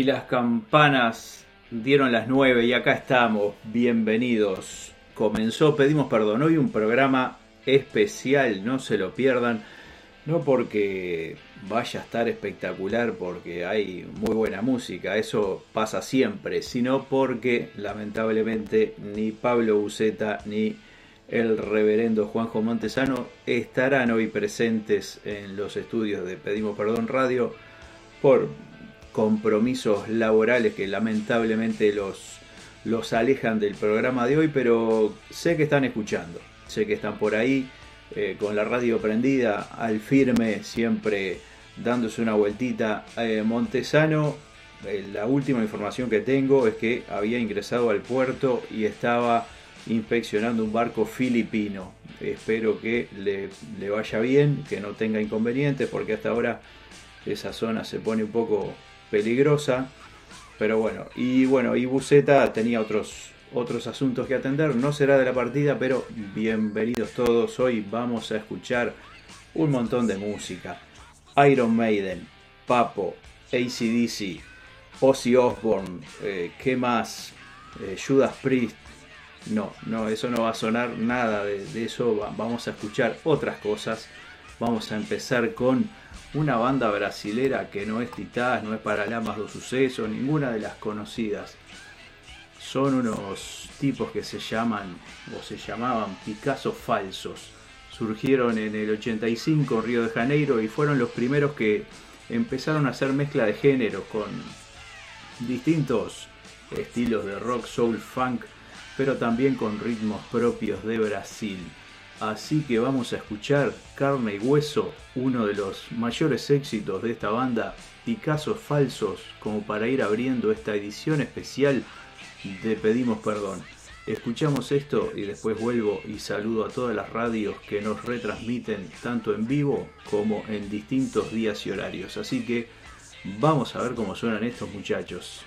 Y las campanas dieron las nueve y acá estamos. Bienvenidos. Comenzó, pedimos perdón. Hoy un programa especial, no se lo pierdan. No porque vaya a estar espectacular, porque hay muy buena música, eso pasa siempre, sino porque lamentablemente ni Pablo Buceta ni el reverendo Juanjo Montesano estarán hoy presentes en los estudios de Pedimos Perdón Radio por compromisos laborales que lamentablemente los, los alejan del programa de hoy, pero sé que están escuchando, sé que están por ahí eh, con la radio prendida, al firme, siempre dándose una vueltita. Eh, Montesano, eh, la última información que tengo es que había ingresado al puerto y estaba inspeccionando un barco filipino. Espero que le, le vaya bien, que no tenga inconvenientes, porque hasta ahora esa zona se pone un poco peligrosa. Pero bueno, y bueno, y Buceta tenía otros, otros asuntos que atender. No será de la partida, pero bienvenidos todos. Hoy vamos a escuchar un montón de música. Iron Maiden, Papo, ACDC, Ozzy Osbourne, eh, ¿qué más? Eh, Judas Priest. No, no, eso no va a sonar nada de, eso. Va- vamos a escuchar otras cosas. Vamos a empezar con una banda brasilera que no es Titás, no es Paralamas do Suceso, ninguna de las conocidas. Son unos tipos que se llaman o se llamaban Picasso falsos. Surgieron en el 85 en Río de Janeiro y fueron los primeros que empezaron a hacer mezcla de géneros con distintos estilos de rock, soul, funk, pero también con ritmos propios de Brasil. Así que vamos a escuchar Carne y Hueso, uno de los mayores éxitos de esta banda, Picasso Falsos, como para ir abriendo esta edición especial de Pedimos Perdón. Escuchamos esto y después vuelvo y saludo a todas las radios que nos retransmiten tanto en vivo como en distintos días y horarios. Así que vamos a ver cómo suenan estos muchachos.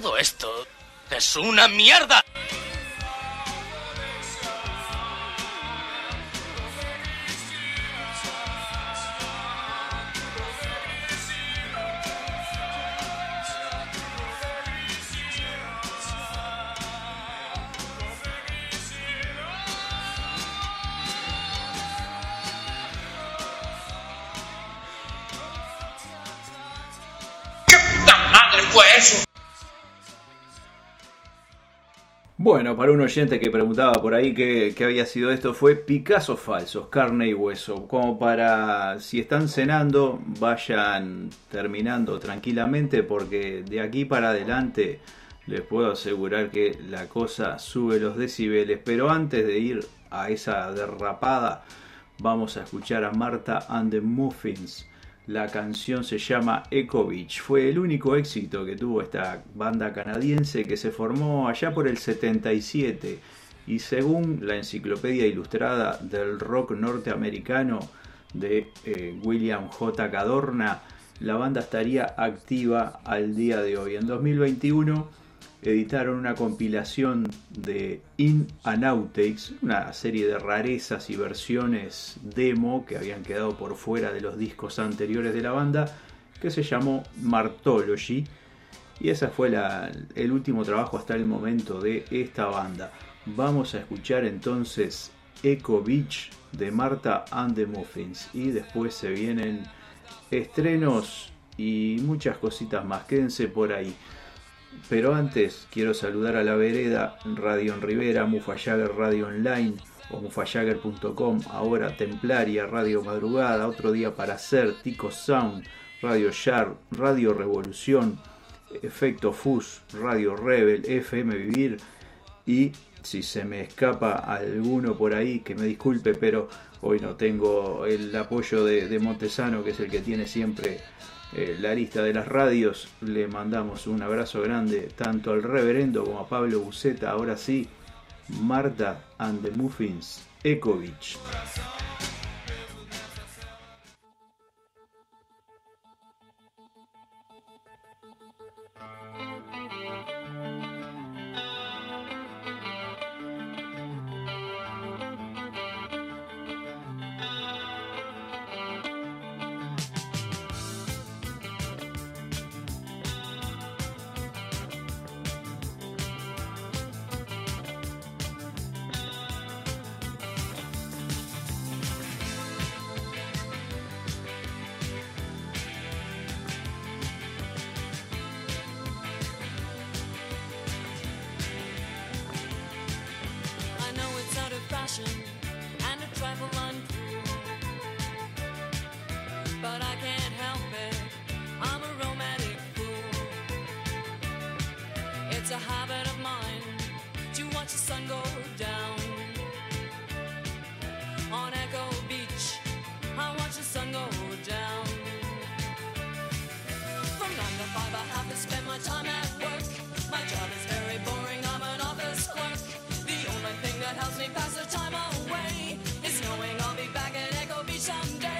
Todo esto es una mierda. Para un oyente que preguntaba por ahí qué, había sido esto, fue Picasso falsos, carne y hueso. Como para, si están cenando, vayan terminando tranquilamente, porque de aquí para adelante les puedo asegurar que la cosa sube los decibeles. Pero antes de ir a esa derrapada, vamos a escuchar a Marta and the Muffins. La canción se llama Echo Beach. Fue el único éxito que tuvo esta banda canadiense que se formó allá por el 77 y según la enciclopedia ilustrada del rock norteamericano de eh, William J. Cadorna, la banda estaría activa al día de hoy. En 2021 editaron una compilación de In and Outtakes, una serie de rarezas y versiones demo que habían quedado por fuera de los discos anteriores de la banda, que se llamó Martology. Y ese fue el último trabajo hasta el momento de esta banda. Vamos a escuchar entonces Echo Beach de Marta and the Muffins. Y después se vienen estrenos y muchas cositas más. Quédense por ahí. Pero antes quiero saludar a la vereda Radio en Rivera, Mufayager Radio Online o mufayager.com, ahora Templaria, Radio Madrugada, otro día para hacer, Tico Sound, Radio Shar, Radio Revolución, Efecto Fus, Radio Rebel, FM Vivir y si se me escapa alguno por ahí, que me disculpe, pero hoy no tengo el apoyo de Montesano, que es el que tiene siempre eh, la lista de las radios. Le mandamos un abrazo grande tanto al reverendo como a Pablo Buceta. Ahora sí, Marta and the Muffins, Echo It's a habit of mine to watch the sun go down. On Echo Beach, I watch the sun go down. From nine to five, I have to spend my time at work. My job is very boring, I'm an office clerk. The only thing that helps me pass the time away is knowing I'll be back at Echo Beach someday.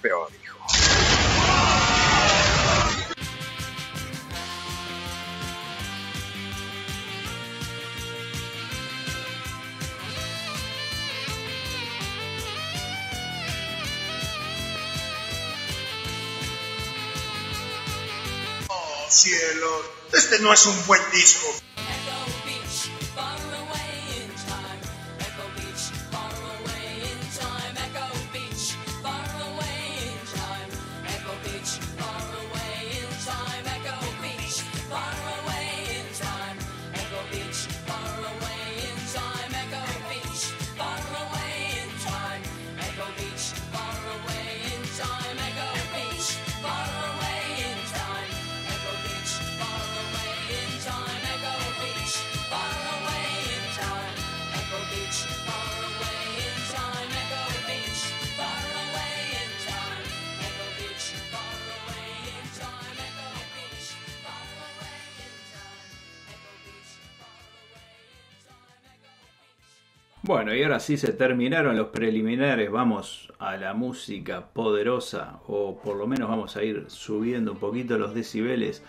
Peor, hijo. Oh, cielo, este no es un buen disco. Y ahora sí se terminaron los preliminares, vamos a la música poderosa, o por lo menos vamos a ir subiendo un poquito los decibeles.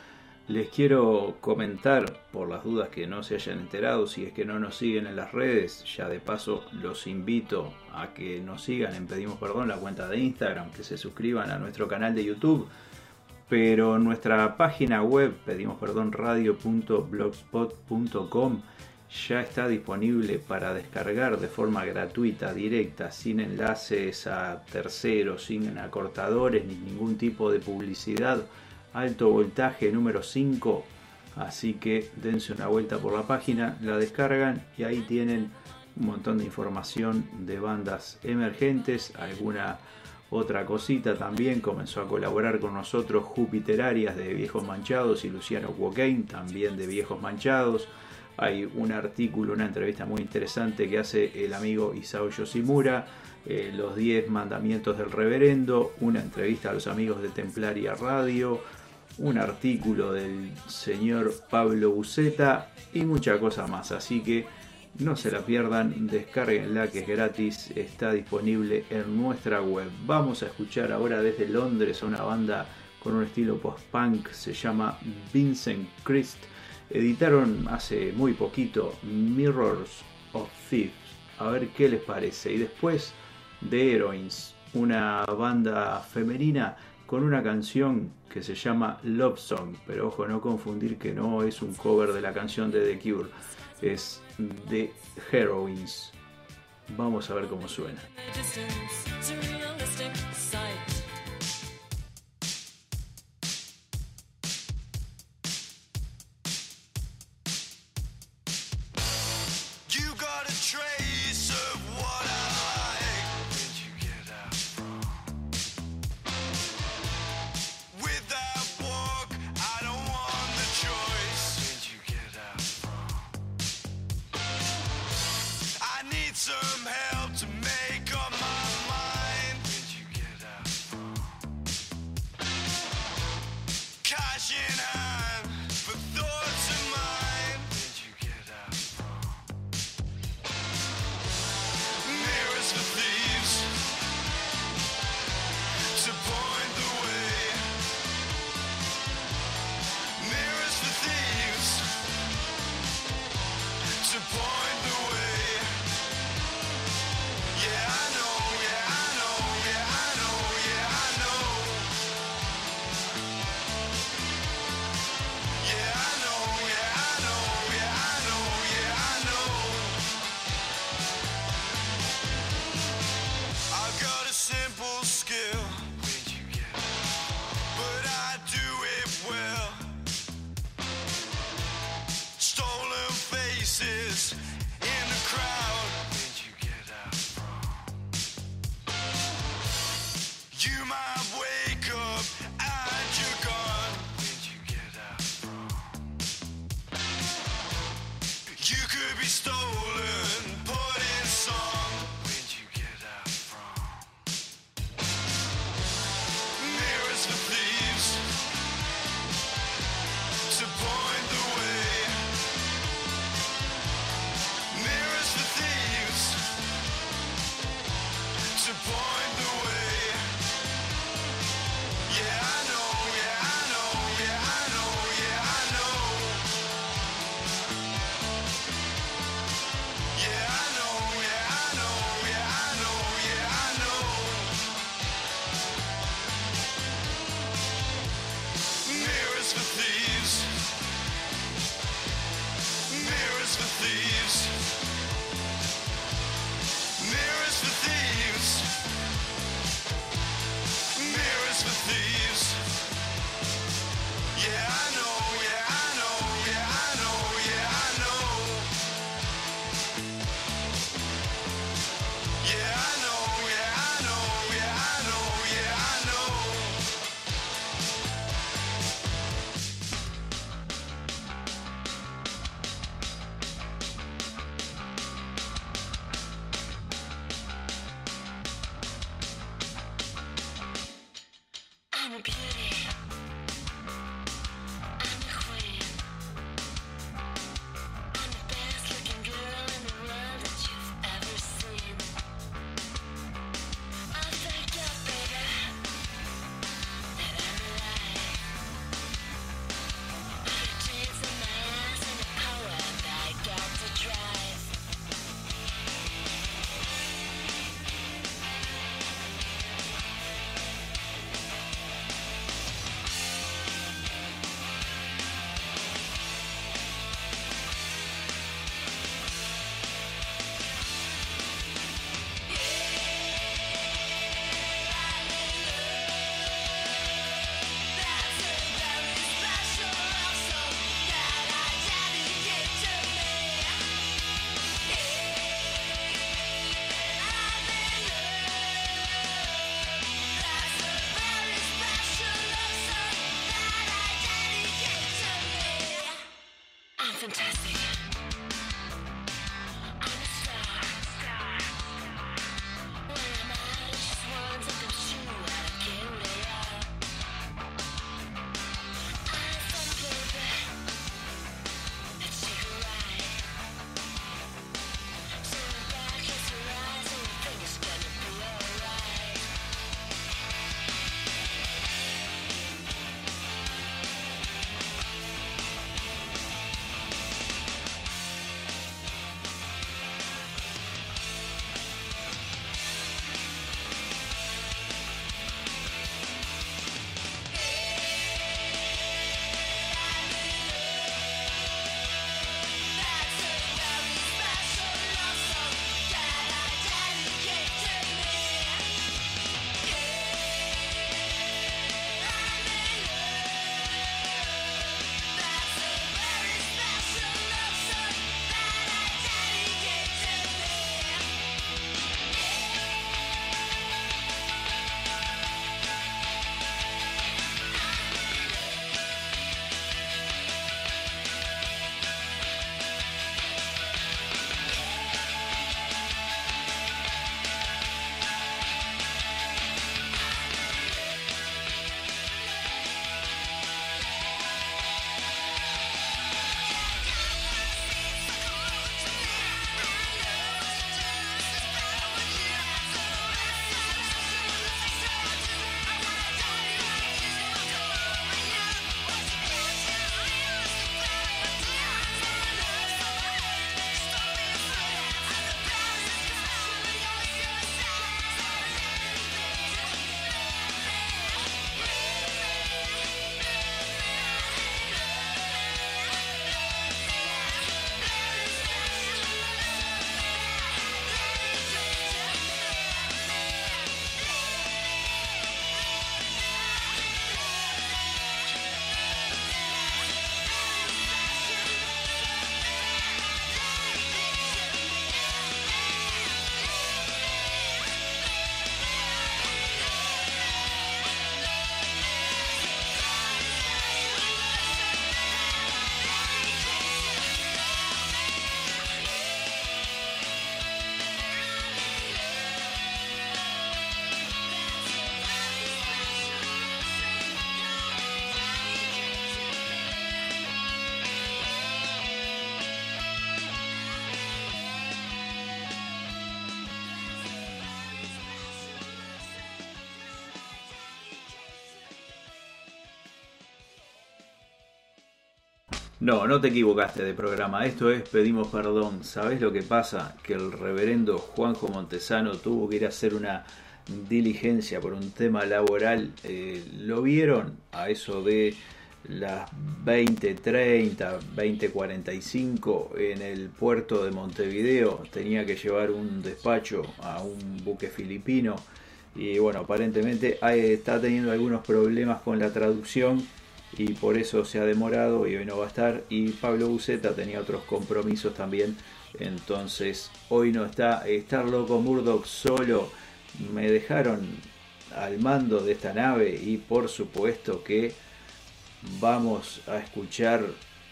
Les quiero comentar, por las dudas que no se hayan enterado, si es que no nos siguen en las redes, ya de paso los invito a que nos sigan en Pedimos Perdón, la cuenta de Instagram, que se suscriban a nuestro canal de YouTube, pero nuestra página web, pedimos perdón, radio.blogspot.com, ya está disponible para descargar de forma gratuita, directa, sin enlaces a terceros, sin acortadores ni ningún tipo de publicidad. Alto voltaje número 5. Así que dense una vuelta por la página, la descargan y ahí tienen un montón de información de bandas emergentes, alguna otra cosita también, comenzó a colaborar con nosotros Jupiterias de Viejos Manchados y Luciano Cuoquein, también de Viejos Manchados. Hay un artículo, una entrevista muy interesante que hace el amigo Isao Yoshimura, eh, los 10 mandamientos del reverendo, una entrevista a los amigos de Templaria Radio, un artículo del señor Pablo Buceta y mucha cosa más. Así que no se la pierdan, descarguenla que es gratis, está disponible en nuestra web. Vamos a escuchar ahora desde Londres a una banda con un estilo post-punk, se llama Vincent Christ. Editaron hace muy poquito Mirrors of Thieves, a ver qué les parece. Y después The Heroines, una banda femenina con una canción que se llama Love Song, pero ojo no confundir que no es un cover de la canción de The Cure, es The Heroines. Vamos a ver cómo suena. No, no te equivocaste de programa. Esto es Pedimos Perdón. ¿Sabés lo que pasa? Que el reverendo Juanjo Montesano tuvo que ir a hacer una diligencia por un tema laboral. Eh, ¿Lo vieron? A eso de las 20.30, 20.45 en el puerto de Montevideo. Tenía que llevar un despacho a un buque filipino. Y bueno, aparentemente está teniendo algunos problemas con la traducción y por eso se ha demorado y hoy no va a estar. Y Pablo Buceta tenía otros compromisos también, entonces hoy no está. Estar loco Murdoch solo me dejaron al mando de esta nave y por supuesto que vamos a escuchar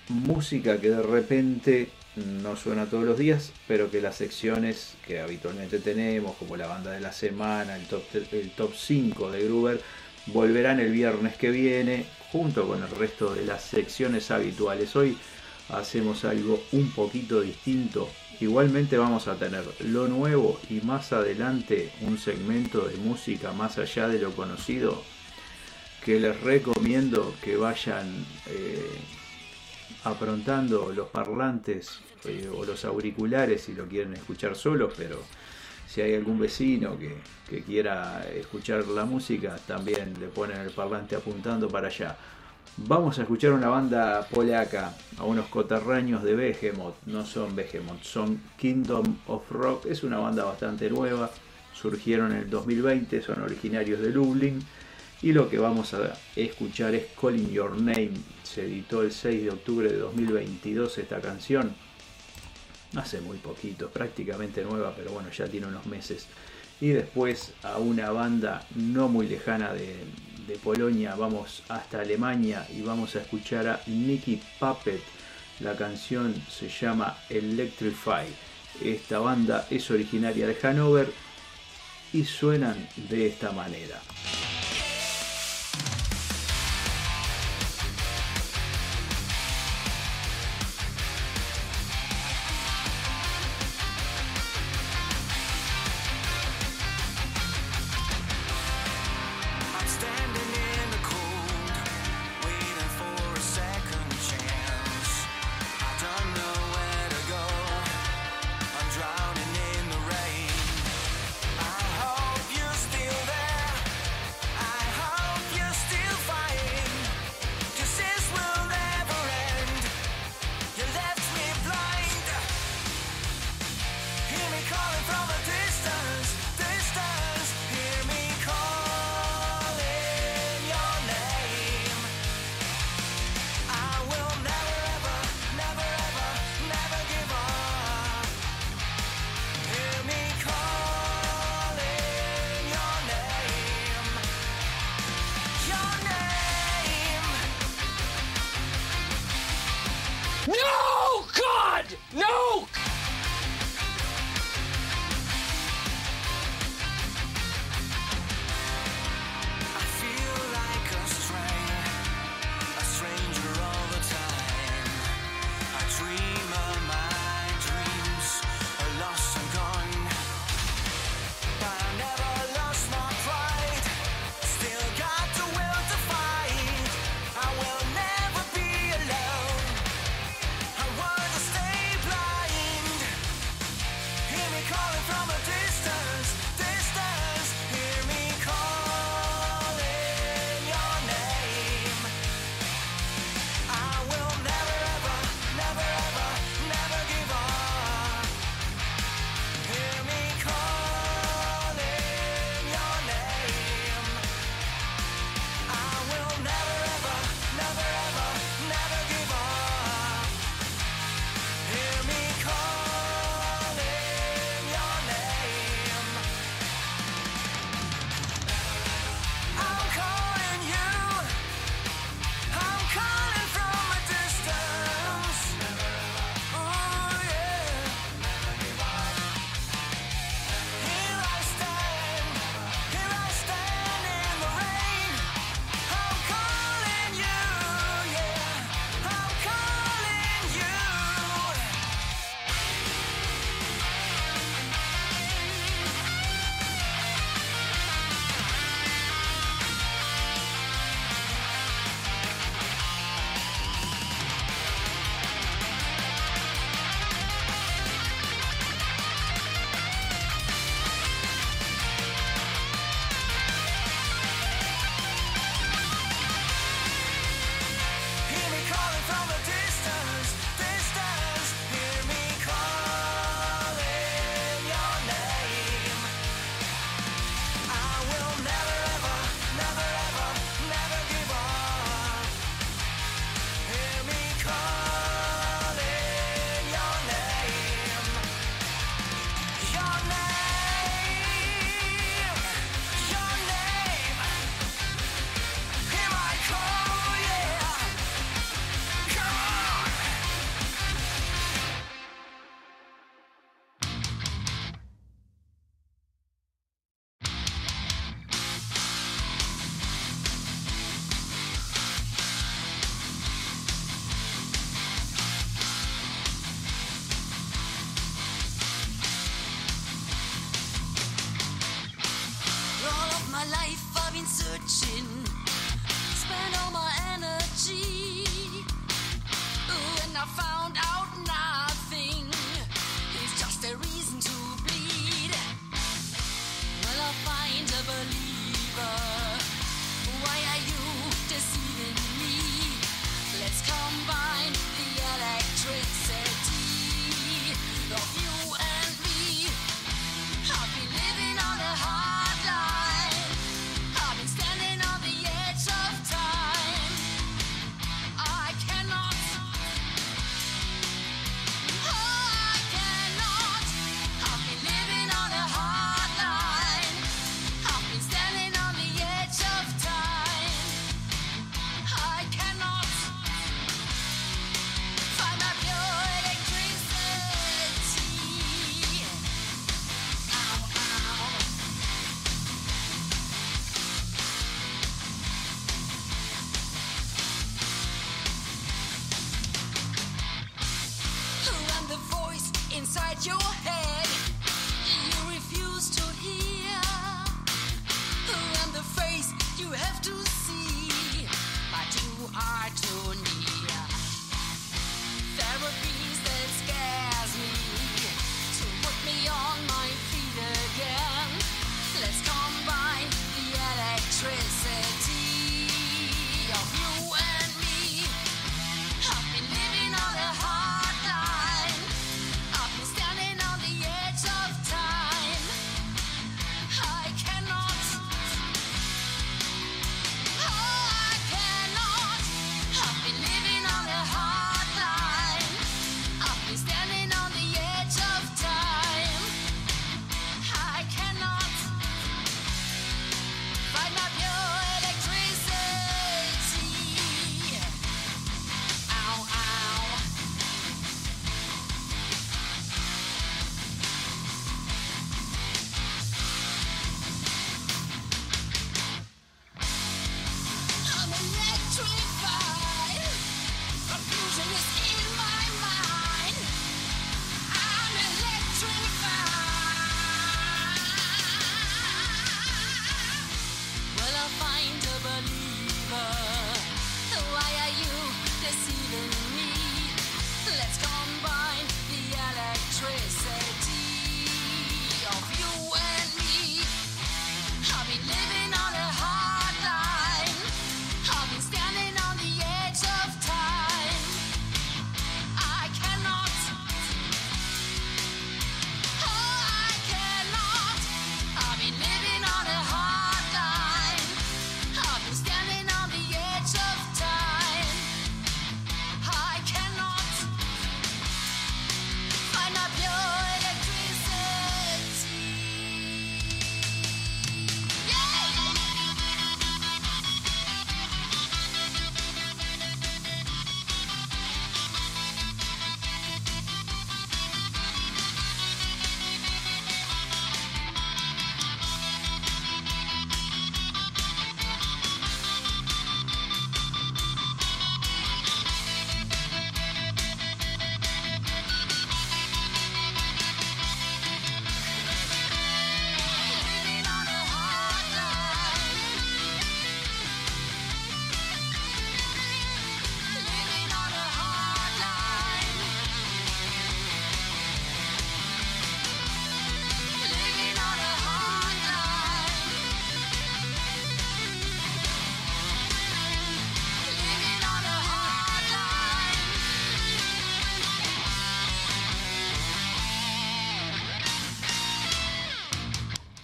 música que de repente no suena todos los días, pero que las secciones que habitualmente tenemos, como la banda de la semana, el top, el top 5 de Gruber, volverán el viernes que viene junto con el resto de las secciones habituales. Hoy hacemos algo un poquito distinto. Igualmente vamos a tener lo nuevo y más adelante un segmento de música más allá de lo conocido que les recomiendo que vayan eh, aprontando los parlantes eh, o los auriculares si lo quieren escuchar solos, pero si hay algún vecino que, que, quiera escuchar la música, también le ponen el parlante apuntando para allá. Vamos a escuchar una banda polaca, a unos coterráneos de Behemoth, no son Behemoth, son Kingdom of Rock, es una banda bastante nueva, surgieron en el 2020, son originarios de Lublin. Y lo que vamos a escuchar es Calling Your Name, se editó el 6 de octubre de 2022 esta canción, hace muy poquito, prácticamente nueva, pero bueno, ya tiene unos meses. Y después a una banda no muy lejana de, de Polonia, vamos hasta Alemania y vamos a escuchar a Nicky Puppet. La canción se llama Electrify. Esta banda es originaria de Hanover y suenan de esta manera.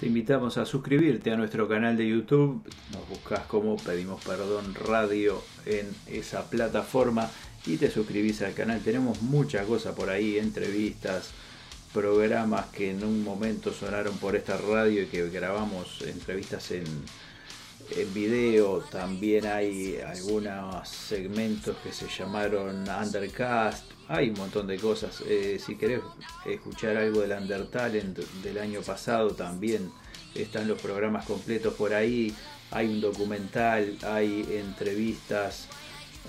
Te invitamos a suscribirte a nuestro canal de YouTube. Nos buscas como Pedimos Perdón Radio en esa plataforma y te suscribís al canal. Tenemos mucha cosa por ahí, entrevistas, programas que en un momento sonaron por esta radio y que grabamos entrevistas en, en video. También hay algunos segmentos que se llamaron Undercast. Hay un montón de cosas. Eh, si querés escuchar algo del Undertalent del año pasado, también están los programas completos por ahí. Hay un documental, hay entrevistas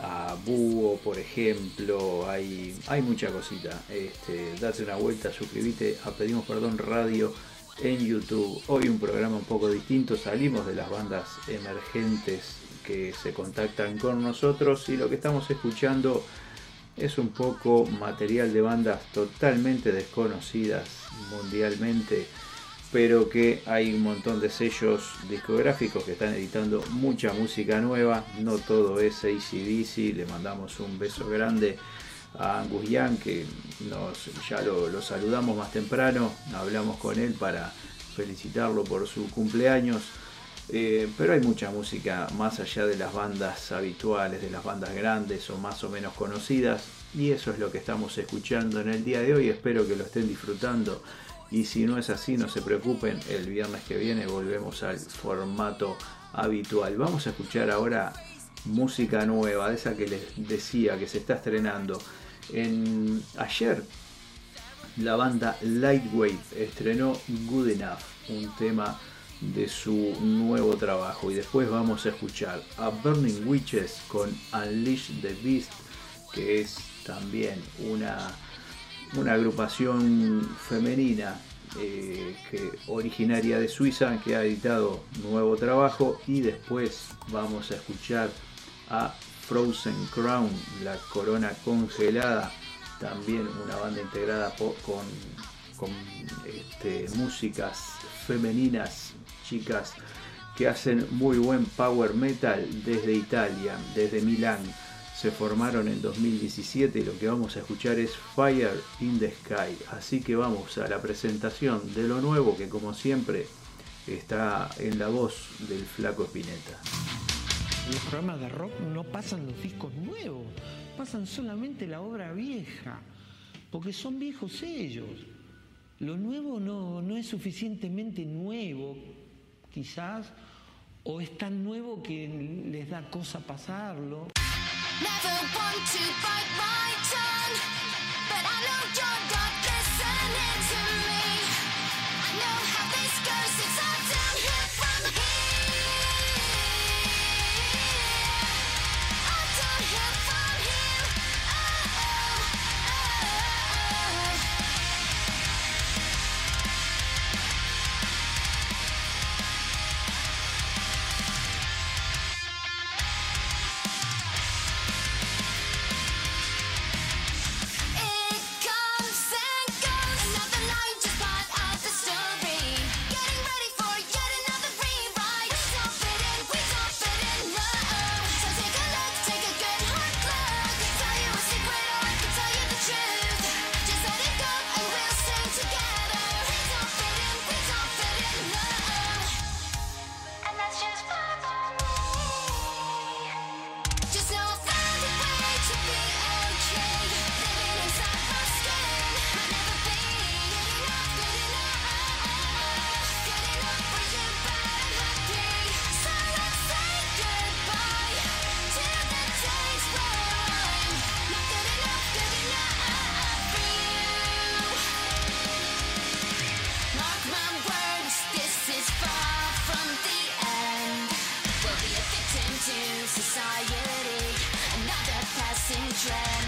a Búho, por ejemplo. Hay, hay mucha cosita. Este, date una vuelta, suscríbete a Pedimos Perdón Radio en YouTube. Hoy un programa un poco distinto, salimos de las bandas emergentes que se contactan con nosotros y lo que estamos escuchando es un poco material de bandas totalmente desconocidas mundialmente, pero que hay un montón de sellos discográficos que están editando mucha música nueva, no todo es ACDC, le mandamos un beso grande a Angus Young, que nos, ya lo, lo saludamos más temprano, hablamos con él para felicitarlo por su cumpleaños. Eh, pero hay mucha música más allá de las bandas habituales, de las bandas grandes o más o menos conocidas. Y eso es lo que estamos escuchando en el día de hoy. Espero que lo estén disfrutando. Y si no es así, no se preocupen. El viernes que viene volvemos al formato habitual. Wamos a escuchar ahora música nueva, de esa que les decía que se está estrenando. En, ayer la banda Lightweight estrenó Good Enough, un tema de su nuevo trabajo. Y después vamos a escuchar a Burning Witches con Unleash the Beast que es también una, una agrupación femenina eh, que, originaria de Suiza que ha editado nuevo trabajo. Y después vamos a escuchar a Frozen Crown, la corona congelada, también una banda integrada con, con este, músicas femeninas chicas que hacen muy buen power metal desde Italia, desde Milán. Se formaron en 2017 y lo que vamos a escuchar es Fire in the Sky. Así que vamos a la presentación de lo nuevo que como siempre está en la voz del flaco Spinetta. En los programas de rock no pasan los discos nuevos, pasan solamente la obra vieja, porque son viejos ellos. Lo nuevo no, no es suficientemente nuevo, quizás, o es tan nuevo que les da cosa pasarlo. from the end. Will be a victim to society. Another passing trend.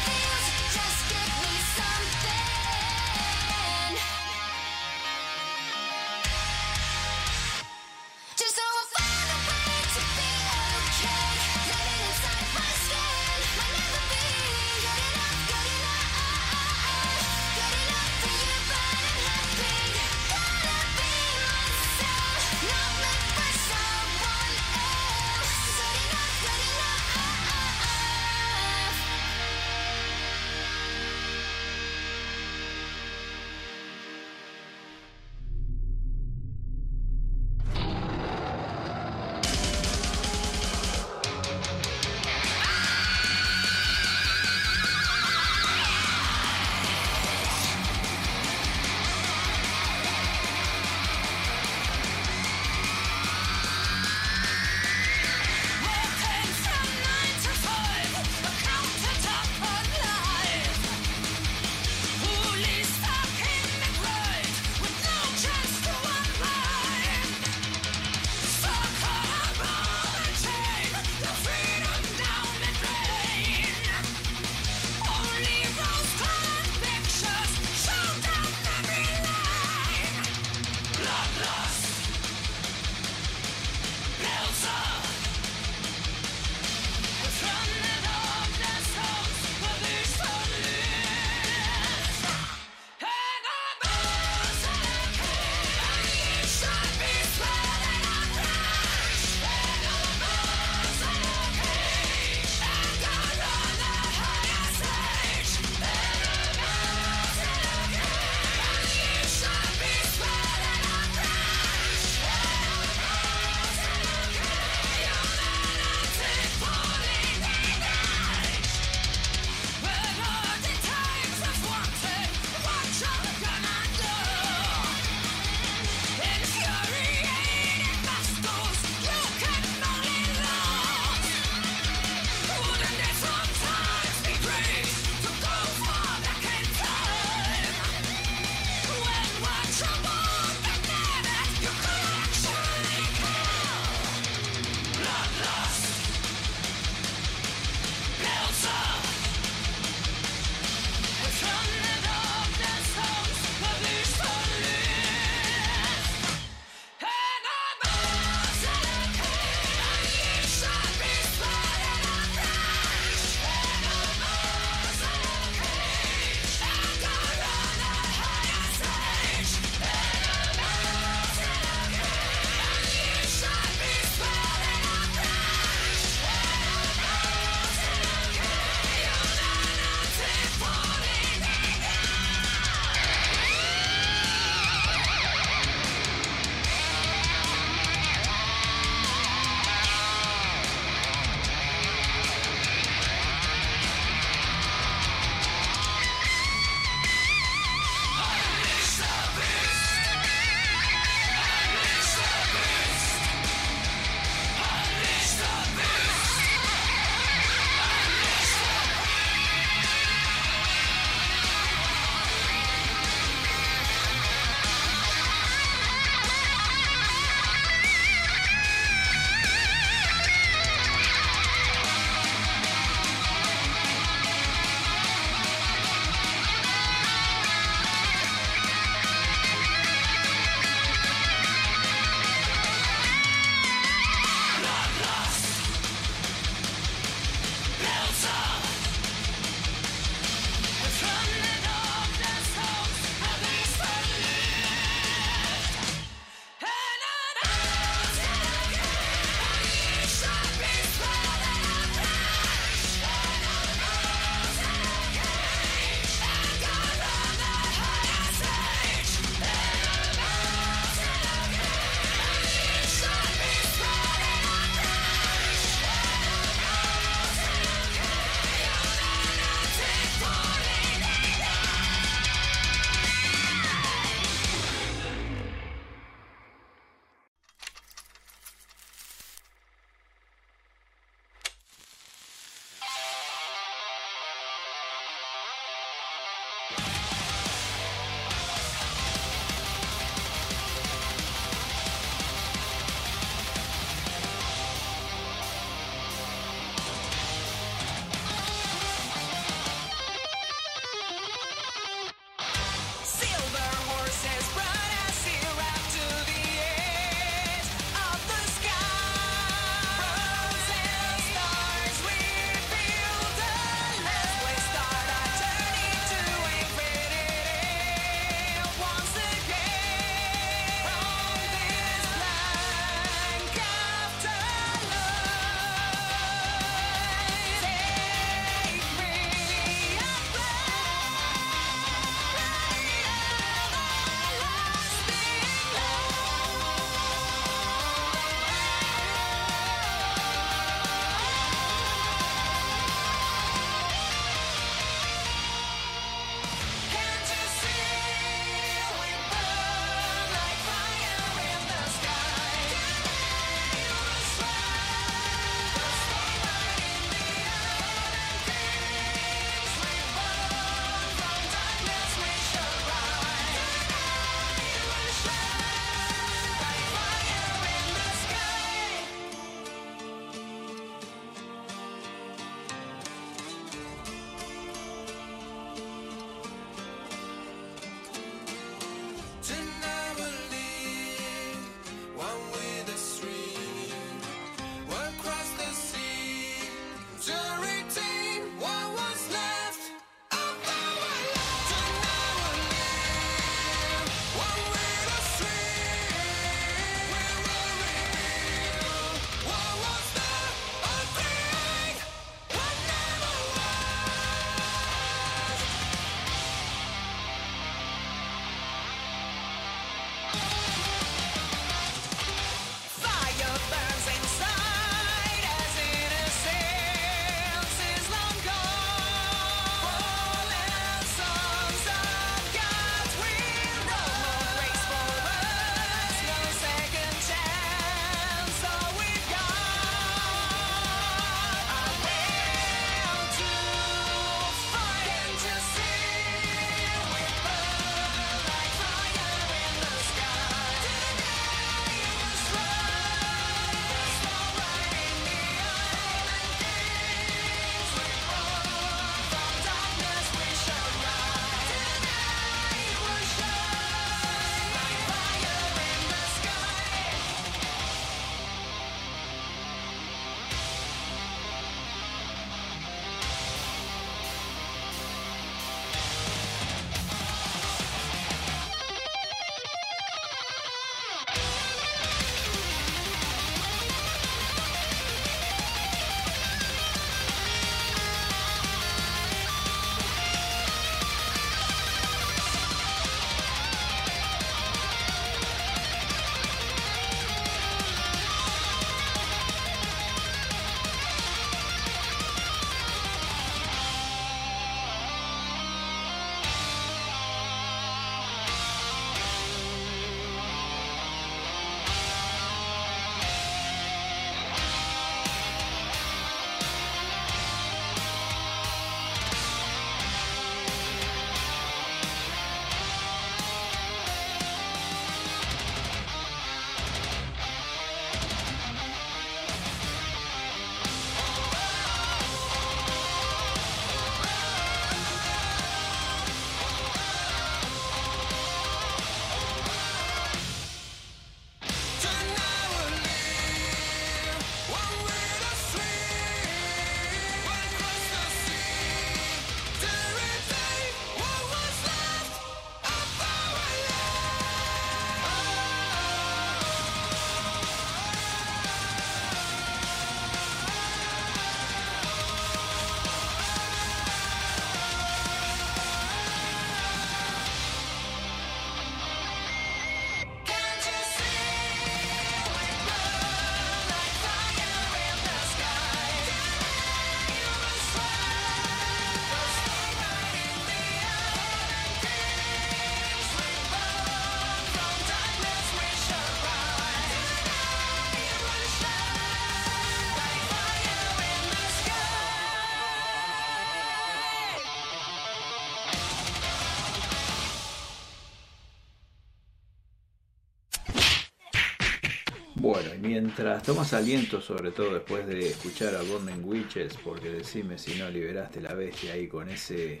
Mientras tomas aliento, sobre todo después de escuchar a Burning Witches, porque decime si no liberaste la bestia ahí con ese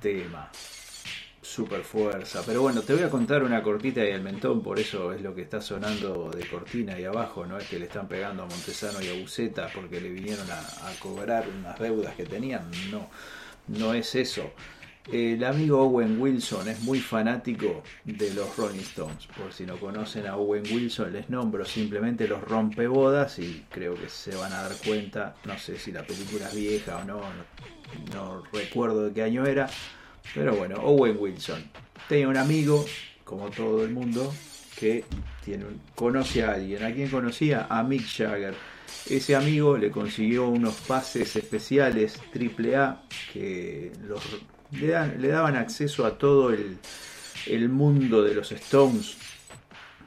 tema. Super fuerza. Pero bueno, te voy a contar una cortita y el mentón, por eso es lo que está sonando de cortina ahí abajo. No es que le están pegando a Montesano y a Buceta porque le vinieron a cobrar unas deudas que tenían. No, no es eso. El amigo Owen Wilson es muy fanático de los Rolling Stones. Por si no conocen a Owen Wilson, les nombro simplemente los rompebodas y creo que se van a dar cuenta. No sé si la película es vieja o no, no, recuerdo de qué año era. Pero bueno, Owen Wilson tenía un amigo, como todo el mundo, que tiene conoce a alguien. ¿A quién conocía? A Mick Jagger. Ese amigo le consiguió unos pases especiales AAA que los, le, daban acceso a todo el, el mundo de los Stones.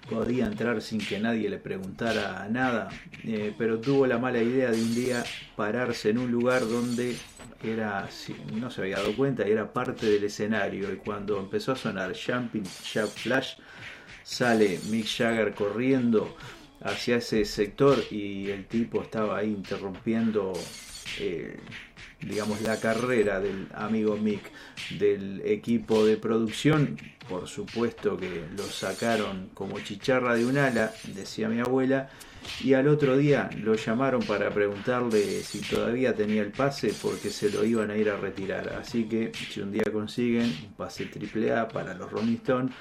Podía entrar sin que nadie le preguntara nada, eh, pero tuvo la mala idea de un día pararse en un lugar donde era, no se había dado cuenta, era parte del escenario. Y cuando empezó a sonar Jumping Jack Flash, sale Mick Jagger corriendo hacia ese sector y el tipo estaba ahí interrumpiendo eh, digamos la carrera del amigo Mick del equipo de producción por supuesto que lo sacaron como chicharra de un ala decía mi abuela y al otro día lo llamaron para preguntarle si todavía tenía el pase porque se lo iban a ir a retirar así que si un día consiguen un pase triple A para los Rolling Stones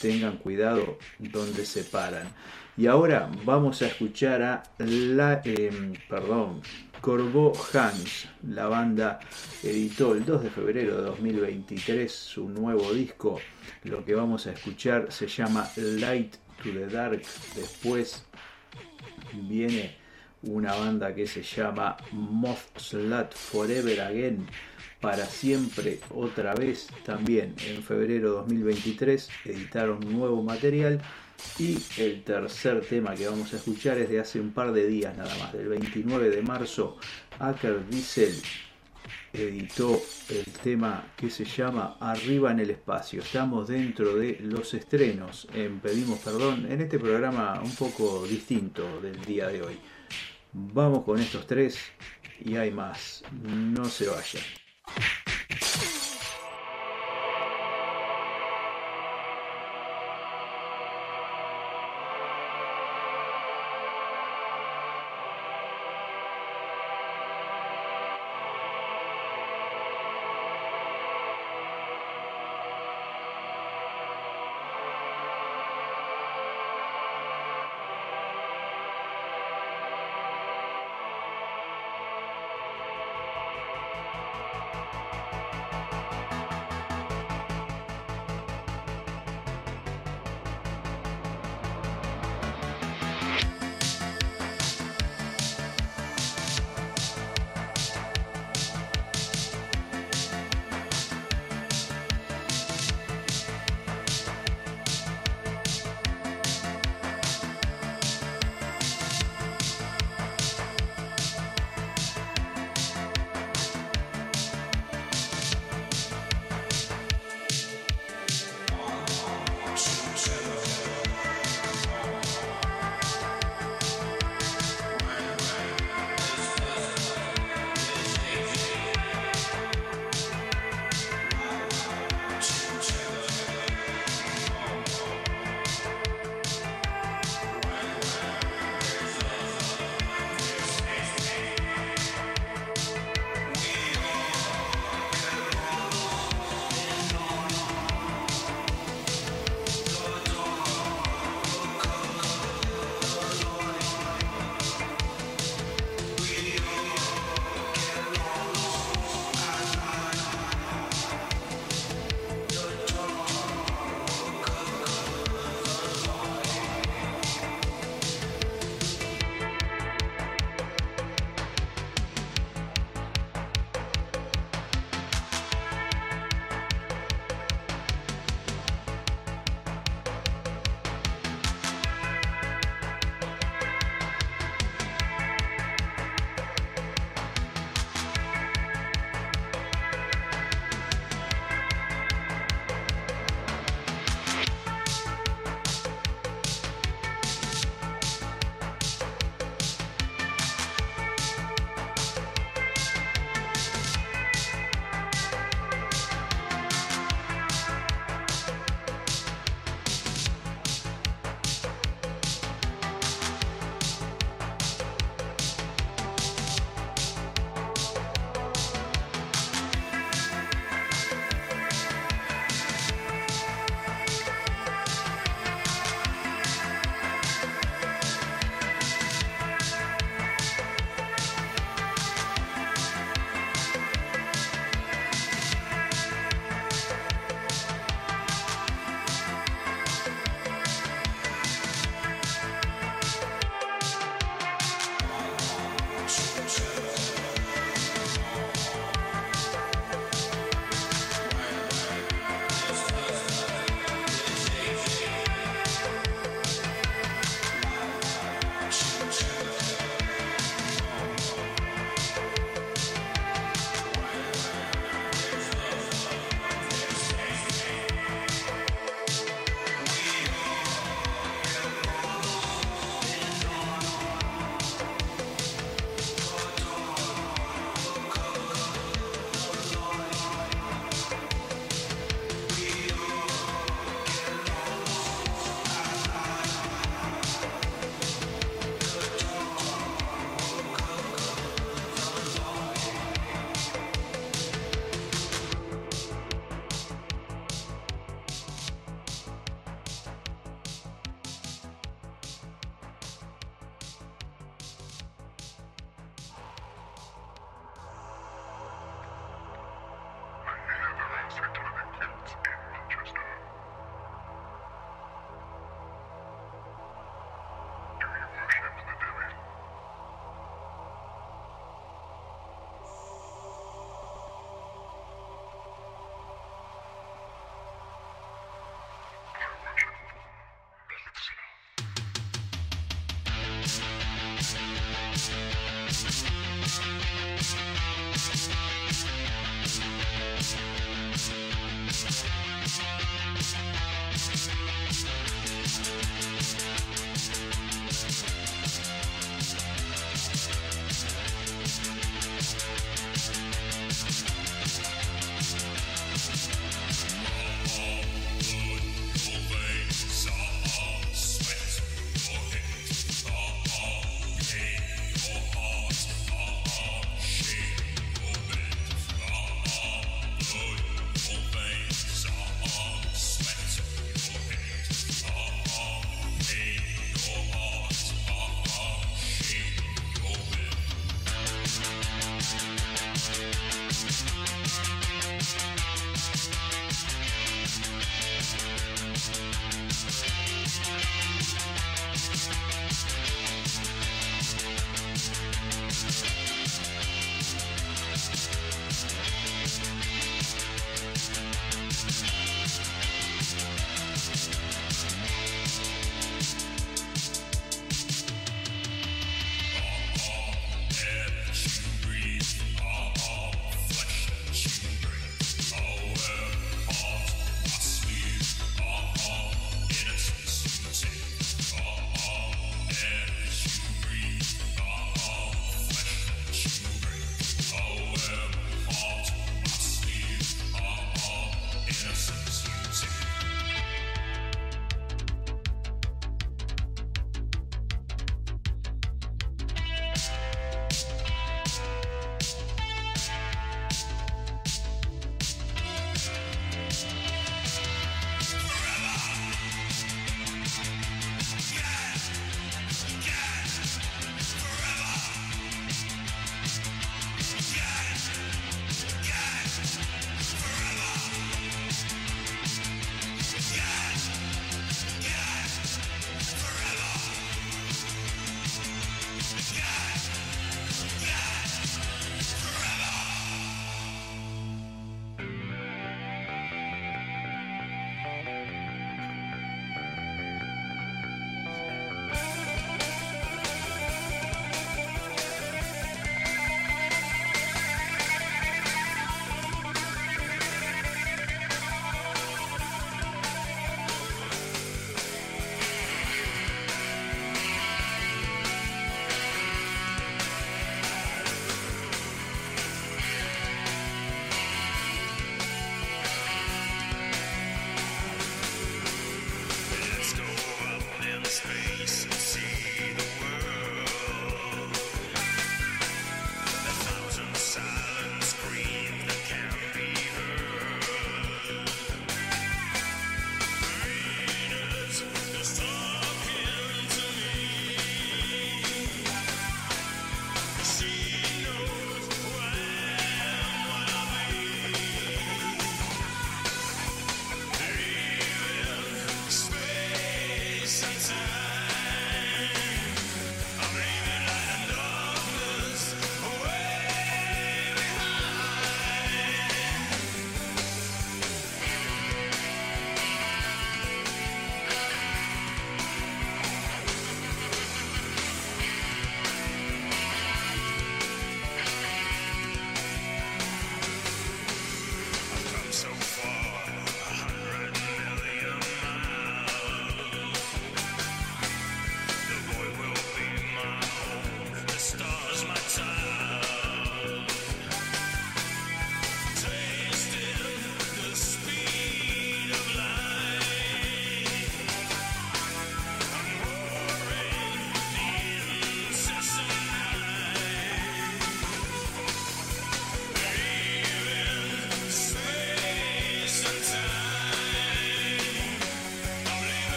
tengan cuidado donde se paran. Y ahora vamos a escuchar a la, eh, perdón, Corbeau Hans. La banda editó el 2 de febrero de 2023 su nuevo disco. Lo que vamos a escuchar se llama Light to the Dark. Después viene una banda que se llama Moth Slut Forever Again para siempre otra vez también en febrero 2023 editaron nuevo material y el tercer tema que vamos a escuchar es de hace un par de días nada más del 29 de marzo Acker Diesel editó el tema que se llama Arriba en el espacio. Estamos dentro de los estrenos en Pedimos Perdón en este programa un poco distinto del día de hoy. Vamos con estos tres y hay más. No se vayan.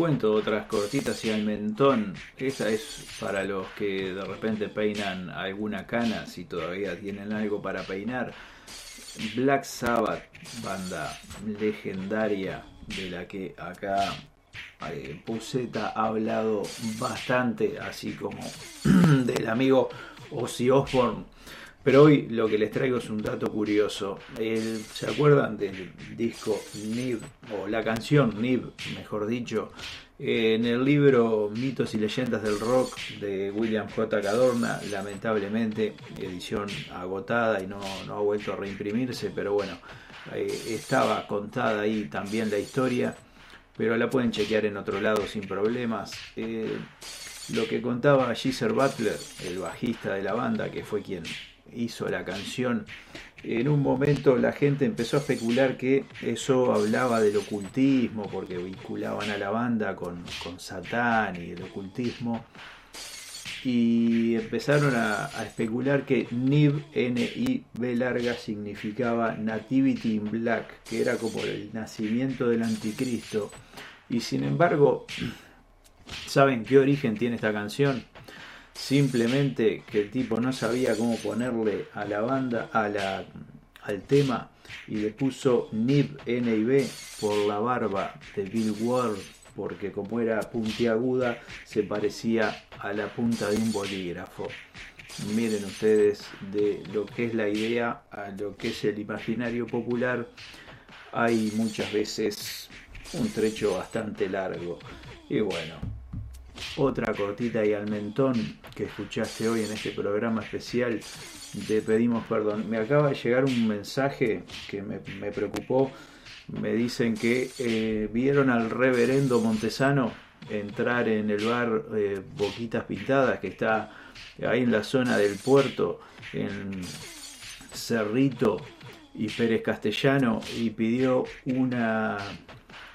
Cuento otras cortitas y al mentón. Esa es para los que de repente peinan alguna cana, si todavía tienen algo para peinar. Black Sabbath, banda legendaria de la que acá eh, Puseta ha hablado bastante, así como del amigo Ozzy Osbourne. Pero hoy lo que les traigo es un dato curioso. ¿Se acuerdan del disco Nib, o la canción Nib, mejor dicho? En el libro Mitos y Leyendas del Rock de William J. Cadorna, lamentablemente, edición agotada y no, no ha vuelto a reimprimirse, pero bueno, eh, estaba contada ahí también la historia, pero la pueden chequear en otro lado sin problemas. Eh, lo que contaba Geezer Butler, el bajista de la banda, que fue quien hizo la canción, en un momento la gente empezó a especular que eso hablaba del ocultismo, porque vinculaban a la banda con, con Satán y el ocultismo. Y empezaron a, especular que N-I-B larga, significaba Nativity in Black, que era como el nacimiento del anticristo. Y sin embargo, ¿saben qué origen tiene esta canción? Simplemente que el tipo no sabía cómo ponerle a la banda, a la, al tema, y le puso Nib N y B por la barba de Bill Ward, porque como era puntiaguda, se parecía a la punta de un bolígrafo. Miren ustedes de lo que es la idea a lo que es el imaginario popular. Hay muchas veces un trecho bastante largo. Y bueno, otra cortita y al mentón que escuchaste hoy en este programa especial de Pedimos Perdón. Me acaba de llegar un mensaje que me, me preocupó. Me dicen que eh, vieron al reverendo Montesano entrar en el bar eh, Boquitas Pintadas que está ahí en la zona del puerto, en Cerrito y Pérez Castellano, y pidió una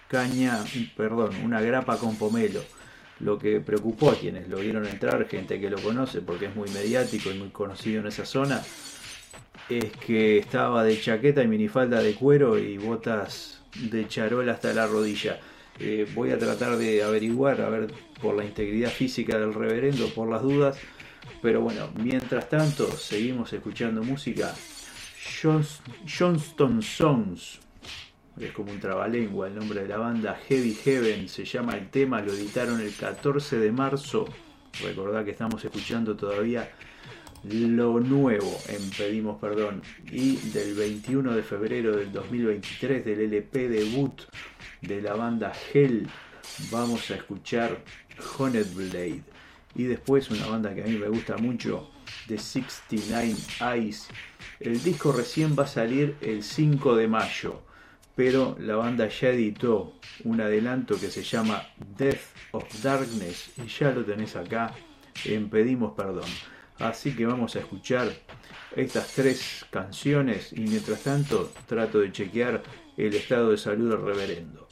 caña, perdón, una grapa con pomelo lo que preocupó a quienes lo vieron entrar, gente que lo conoce porque es muy mediático y muy conocido en esa zona, es que estaba de chaqueta y minifalda de cuero y botas de charol hasta la rodilla. Eh, voy a tratar de averiguar, a ver, por la integridad física del reverendo, por las dudas, pero bueno, mientras tanto, seguimos escuchando música. Johns- Johnston Songs, es como un trabalengua el nombre de la banda, Heavy Heaven se llama el tema, lo editaron el 14 de marzo. Recordad que estamos escuchando todavía lo nuevo en Pedimos Perdón. Y del 21 de febrero del 2023 del LP debut de la banda Hell vamos a escuchar Honed Blade. Y después una banda que a mí me gusta mucho, The 69 Eyes. El disco recién va a salir el 5 de mayo pero la banda ya editó un adelanto que se llama Death of Darkness y ya lo tenés acá en Pedimos Perdón. Así que vamos a escuchar estas tres canciones y mientras tanto trato de chequear el estado de salud del reverendo.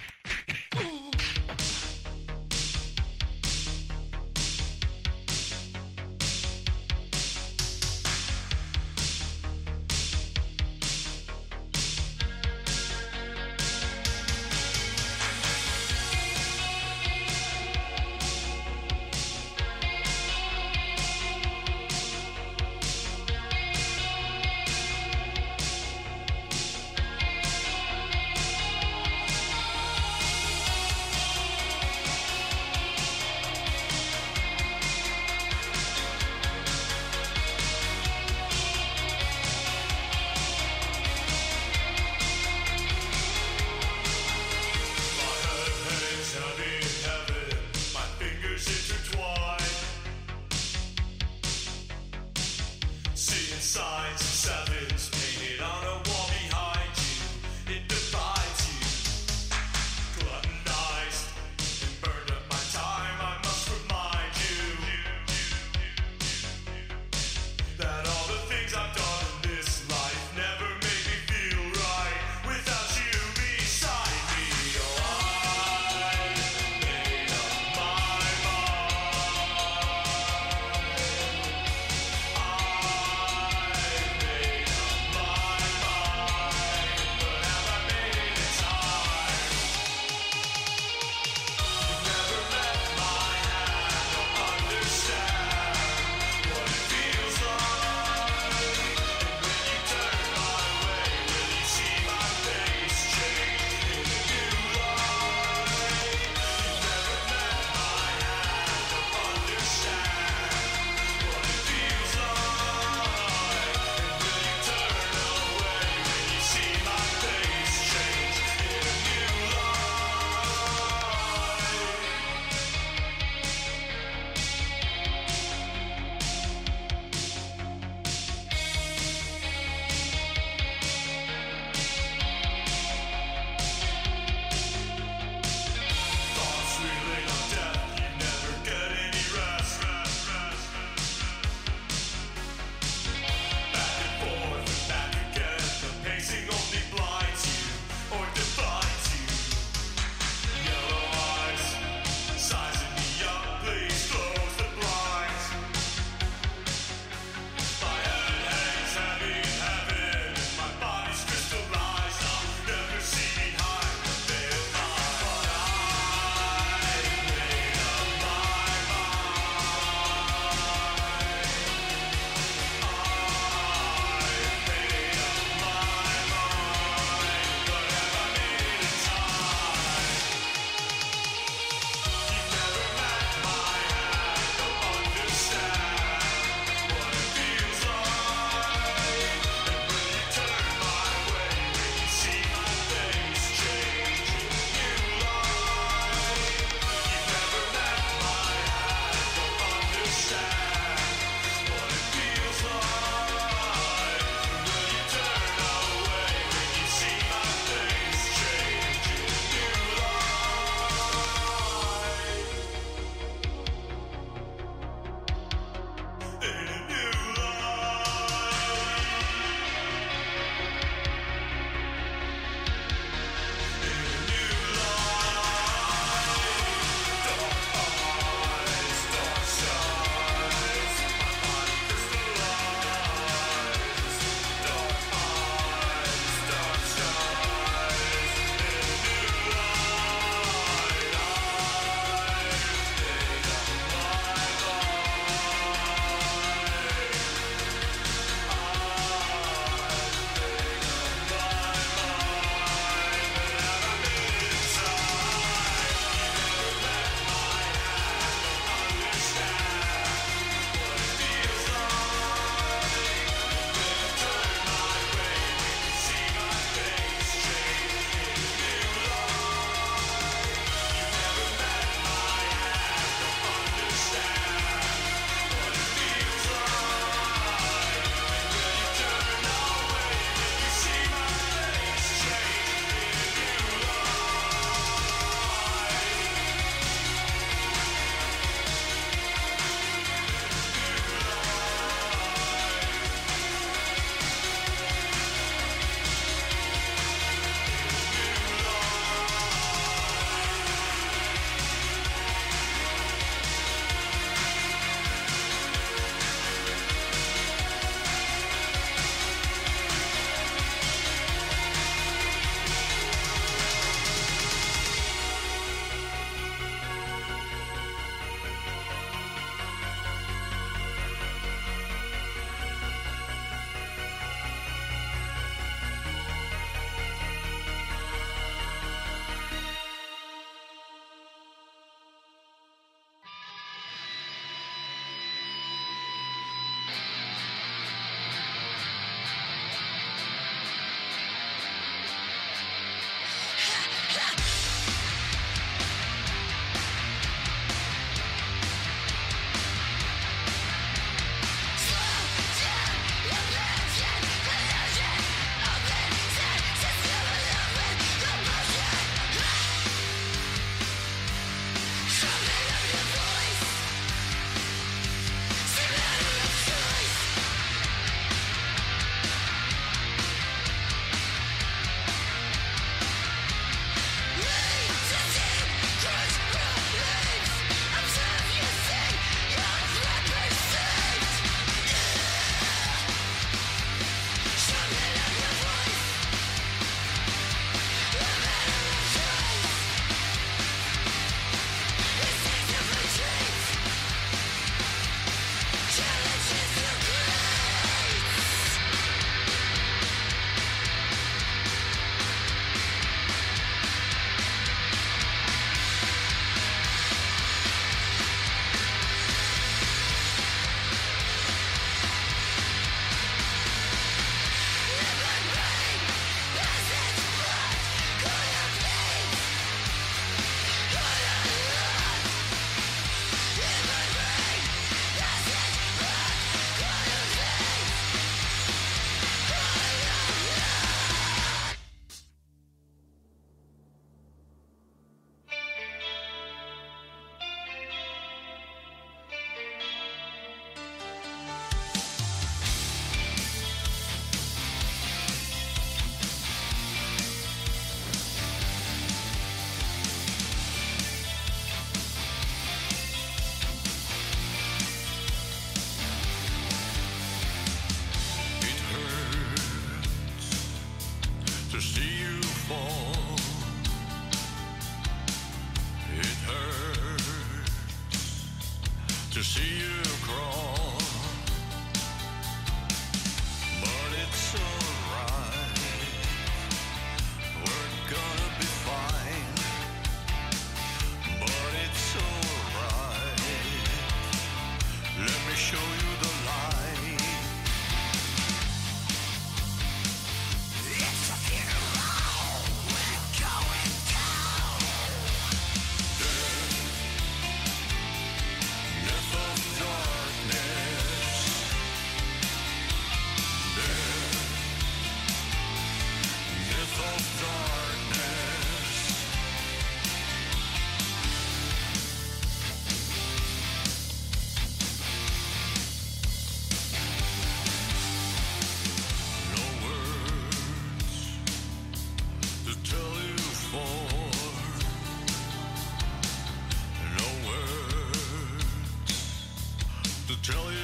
To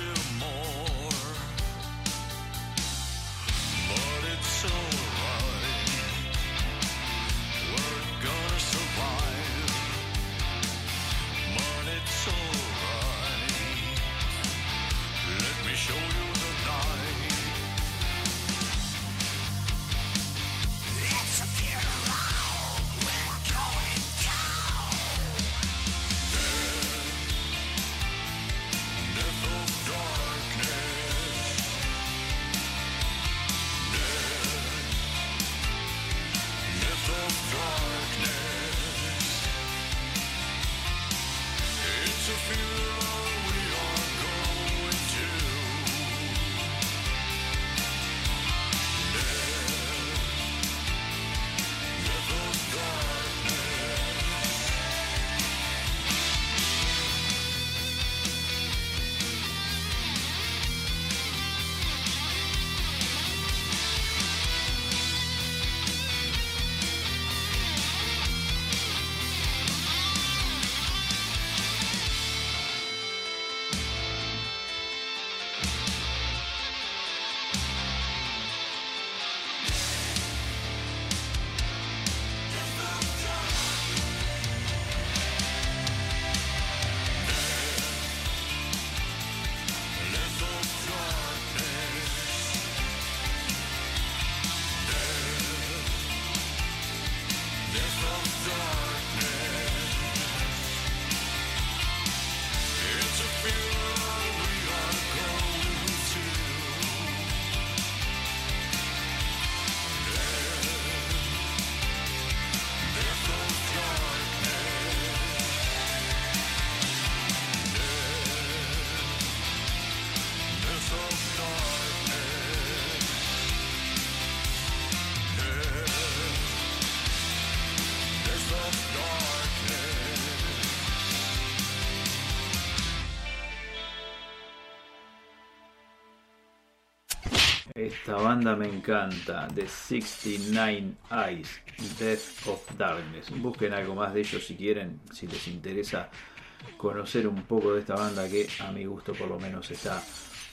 banda me encanta, The 69 Eyes, Death of Darkness. Busquen algo más de ellos si quieren, si les interesa conocer un poco de esta banda que a mi gusto por lo menos está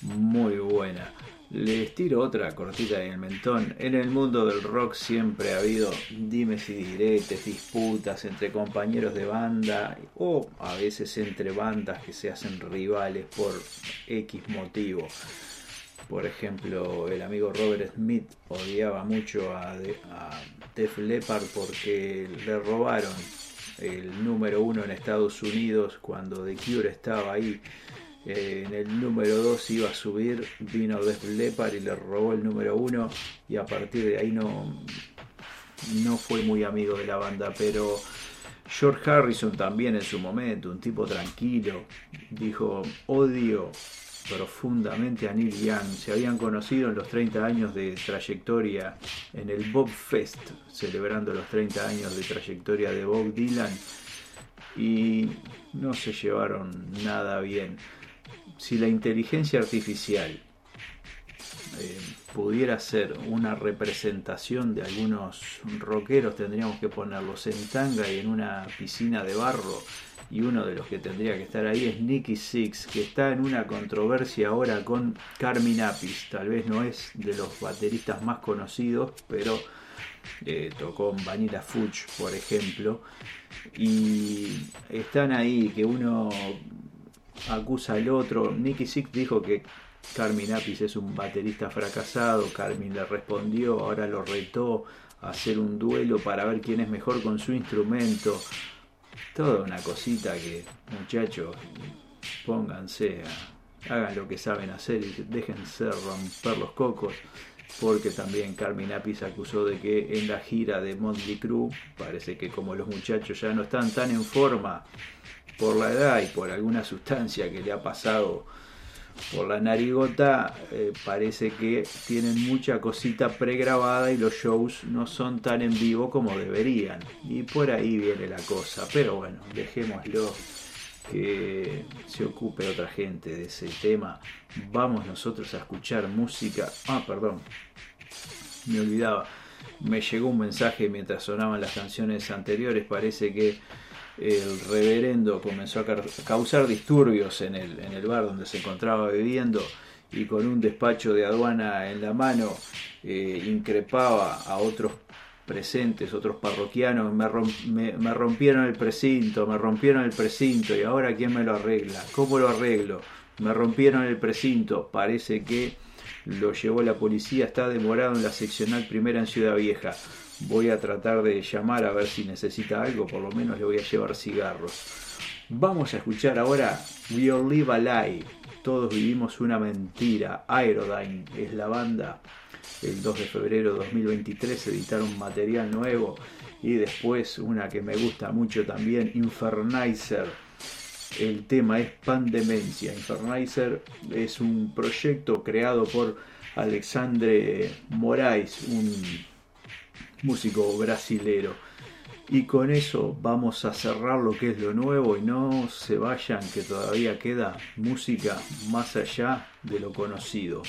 muy buena. Les tiro otra cortita en el mentón. En el mundo del rock siempre ha habido dimes y diretes, disputas entre compañeros de banda o a veces entre bandas que se hacen rivales por X motivo. Por ejemplo, el amigo Robert Smith odiaba mucho a, De- a Def Leppard porque le robaron el número uno en Estados Unidos cuando The Cure estaba ahí. Eh, en el número 2 iba a subir, vino Def Leppard y le robó el número uno y a partir de ahí no, no fue muy amigo de la banda, pero George Harrison también en su momento, un tipo tranquilo, dijo, odio profundamente a Neil Young. Se habían conocido en los 30 años de trayectoria en el Bob Fest, celebrando los 30 años de trayectoria de Bob Dylan y no se llevaron nada bien. Si la inteligencia artificial eh, pudiera ser una representación de algunos rockeros, tendríamos que ponerlos en tanga y en una piscina de barro. Y uno de los que tendría que estar ahí es Nicky Six, que está en una controversia ahora con Carmen Apis. Tal vez no es de los bateristas más conocidos, pero eh, tocó en Vanilla Fudge, por ejemplo. Y están ahí que uno acusa al otro. Nicky Six dijo que Carmen Apis es un baterista fracasado. Carmen le respondió, ahora lo retó a hacer un duelo para ver quién es mejor con su instrumento. Toda una cosita que, muchachos, pónganse, a- hagan lo que saben hacer y déjense romper los cocos. Porque también Carmen Apis acusó de que en la gira de Motley Crue parece que como los muchachos ya no están tan en forma por la edad y por alguna sustancia que le ha pasado por la narigota, eh, parece que tienen mucha cosita pregrabada y los shows no son tan en vivo como deberían. Y por ahí viene la cosa. Pero bueno, dejémoslo que se ocupe otra gente de ese tema. Vamos nosotros a escuchar música. Ah, perdón, me olvidaba. Me llegó un mensaje mientras sonaban las canciones anteriores. Parece que el reverendo comenzó a causar disturbios en el, en el bar donde se encontraba bebiendo y con un despacho de aduana en la mano eh, increpaba a otros presentes, otros parroquianos, me, rom- me- me rompieron el precinto, me rompieron el precinto y ahora quién me lo arregla, ¿cómo lo arreglo? Me rompieron el precinto, parece que lo llevó la policía, está demorado en la seccional primera en Ciudad Vieja. Voy a tratar de llamar a ver si necesita algo, por lo menos le voy a llevar cigarros. Vamos a escuchar ahora We All Live a Lie. Todos vivimos una mentira. Aerodyne es la banda. El 2 de febrero de 2023 editaron material nuevo. Y después una que me gusta mucho también, Infernizer. El tema es Pandemencia. Infernizer es un proyecto creado por Alexandre Moraes, músico brasilero. Y con eso vamos a cerrar lo que es lo nuevo y no se vayan que todavía queda música más allá de lo conocido.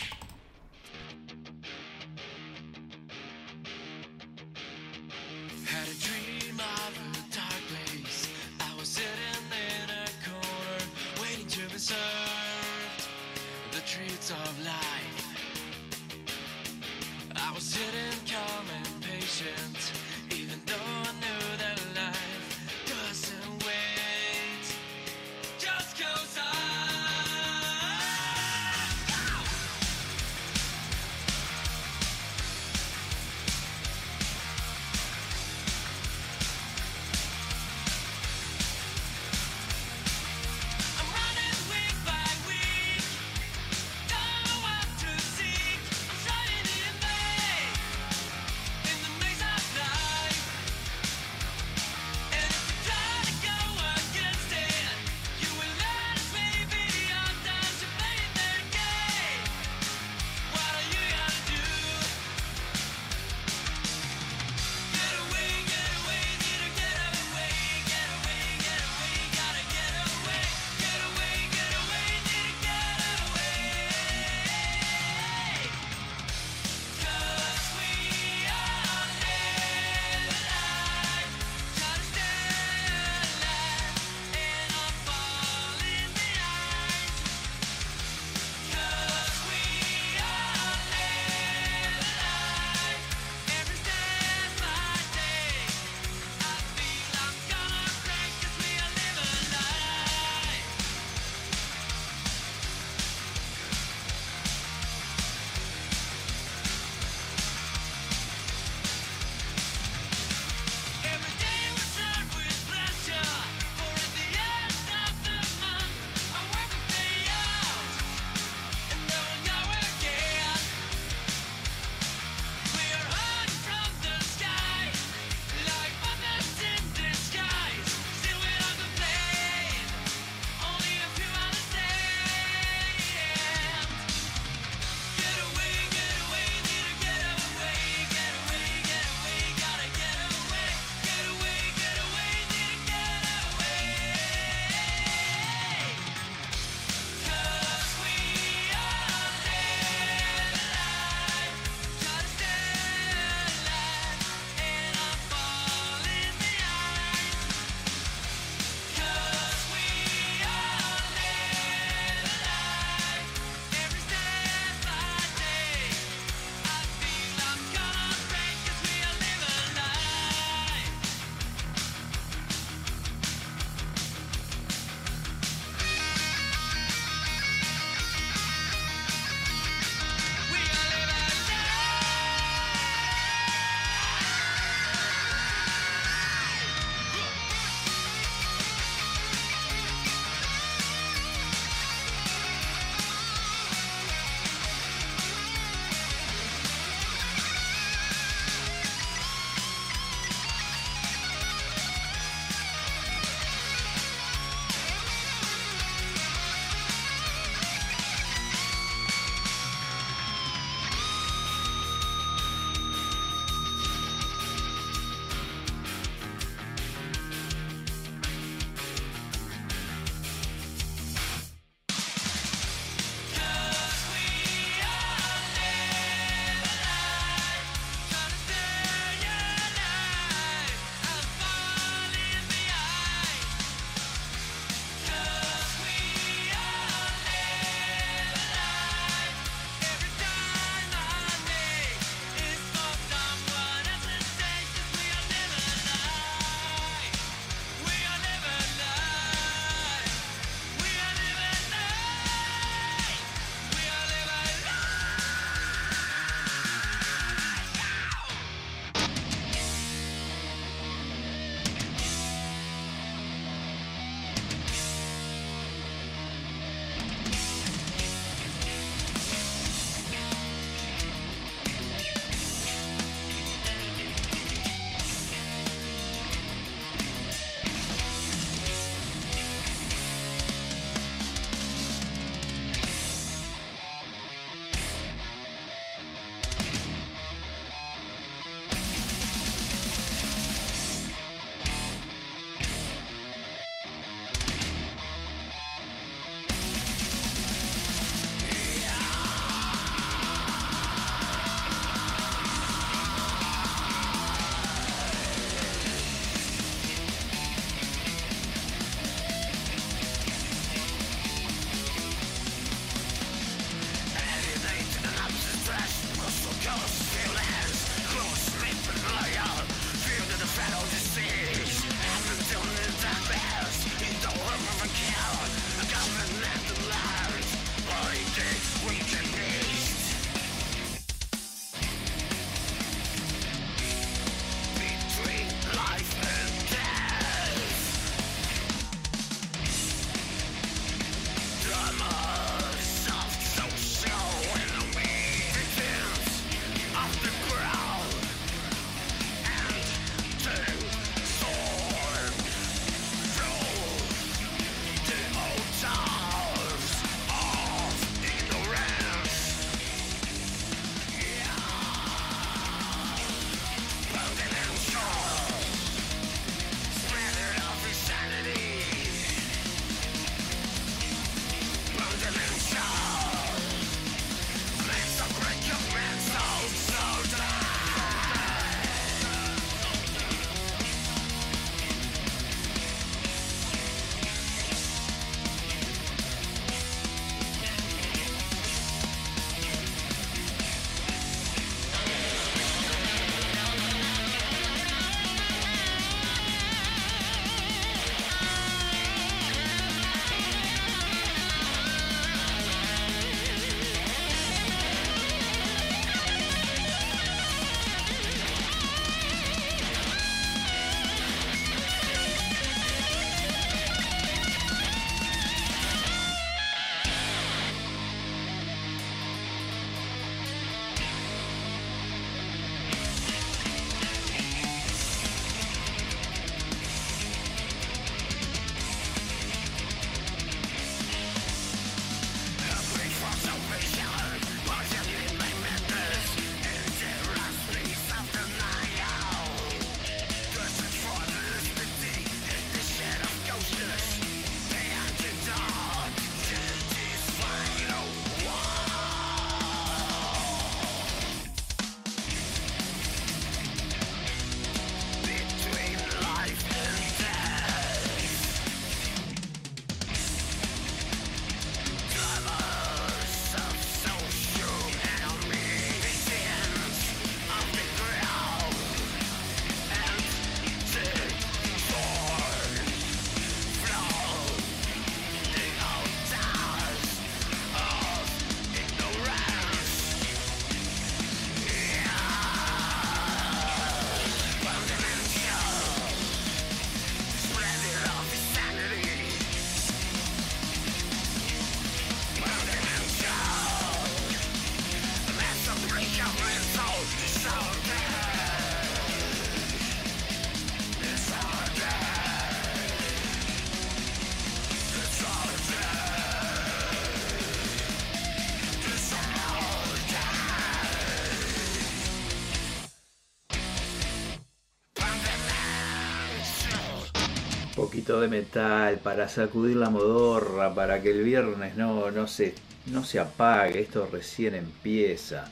De metal para sacudir la modorra, para que el viernes no, no, se, no se apague, esto recién empieza.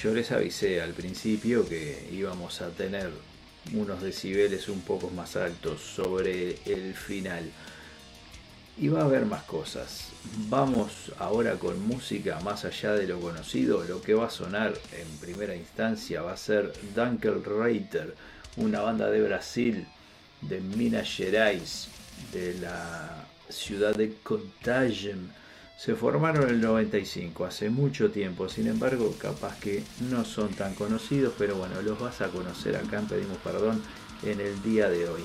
Yo les avisé al principio que íbamos a tener unos decibeles un poco más altos sobre el final. Y va a haber más cosas. Vamos ahora con música más allá de lo conocido. Lo que va a sonar en primera instancia va a ser Dunkel Reiter, una banda de Brasil, de Minas Gerais, de la ciudad de Contagem. Se formaron en el 95, hace mucho tiempo, sin embargo, capaz que no son tan conocidos, pero bueno, los vas a conocer acá en Pedimos Perdón en el día de hoy.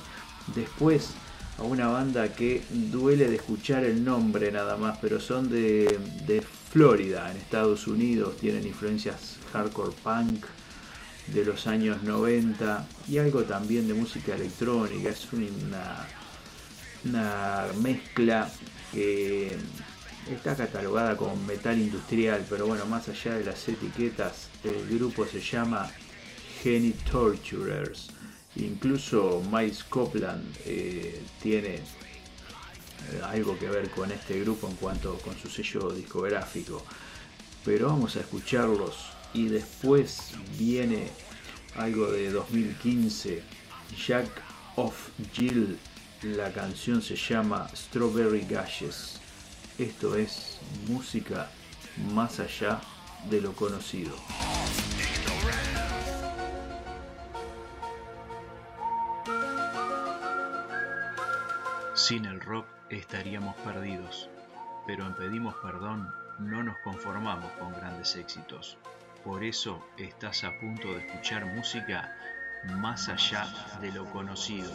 Después, a una banda que duele de escuchar el nombre nada más, pero son de, de Florida, en Estados Unidos, tienen influencias hardcore punk de los años 90 y algo también de música electrónica, es una, una mezcla que está catalogada como metal industrial, pero bueno, más allá de las etiquetas, el grupo se llama Geni Torturers. Incluso Miles Copland eh, tiene eh, algo que ver con este grupo en cuanto con su sello discográfico. Pero vamos a escucharlos y después viene algo de 2015, Jack of Jill. La canción se llama Strawberry Gashes. Esto es música más allá de lo conocido. Sin el rock estaríamos perdidos, pero en Pedimos Perdón no nos conformamos con grandes éxitos. Por eso estás a punto de escuchar música más allá de lo conocido.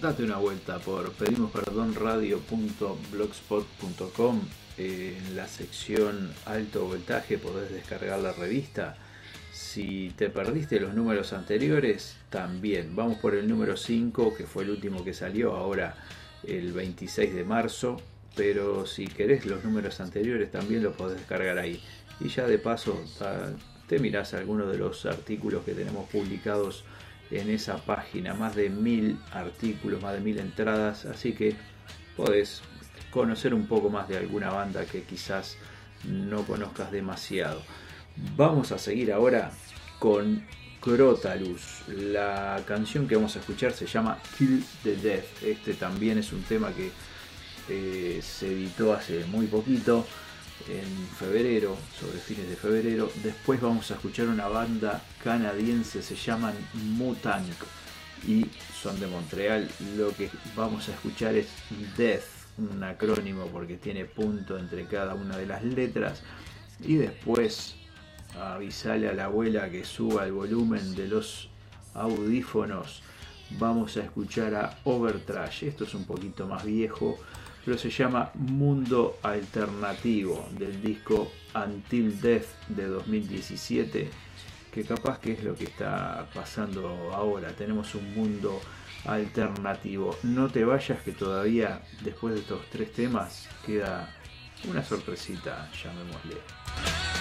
Date una vuelta por pedimosperdonradio.blogspot.com. En la sección alto voltaje podés descargar la revista. Si te perdiste los números anteriores, también. Vamos por el número 5, que fue el último que salió ahora el 26 de marzo. Pero si querés los números anteriores, también los podés descargar ahí. Y ya de paso te mirás algunos de los artículos que tenemos publicados en esa página. Más de mil artículos, más de mil entradas. Así que podés conocer un poco más de alguna banda que quizás no conozcas demasiado. Vamos a seguir ahora con Crotalus. La canción que vamos a escuchar se llama Kill the Death. Este también es un tema que eh, se editó hace muy poquito, en febrero, sobre fines de febrero. Después vamos a escuchar una banda canadiense, se llaman Mutank y son de Montreal. Lo que vamos a escuchar es Death, un acrónimo porque tiene punto entre cada una de las letras. Y después avisarle a la abuela que suba el volumen de los audífonos. Vamos a escuchar a Overtrash. Esto es un poquito más viejo, pero se llama Mundo Alternativo del disco Until Death de 2017. Que capaz que es lo que está pasando ahora. Tenemos un mundo alternativo. No te vayas que todavía después de estos tres temas queda una sorpresita, llamémosle.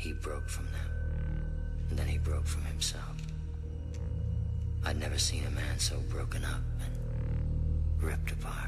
He broke from them. And then he broke from himself. I'd never seen a man so broken up and ripped apart.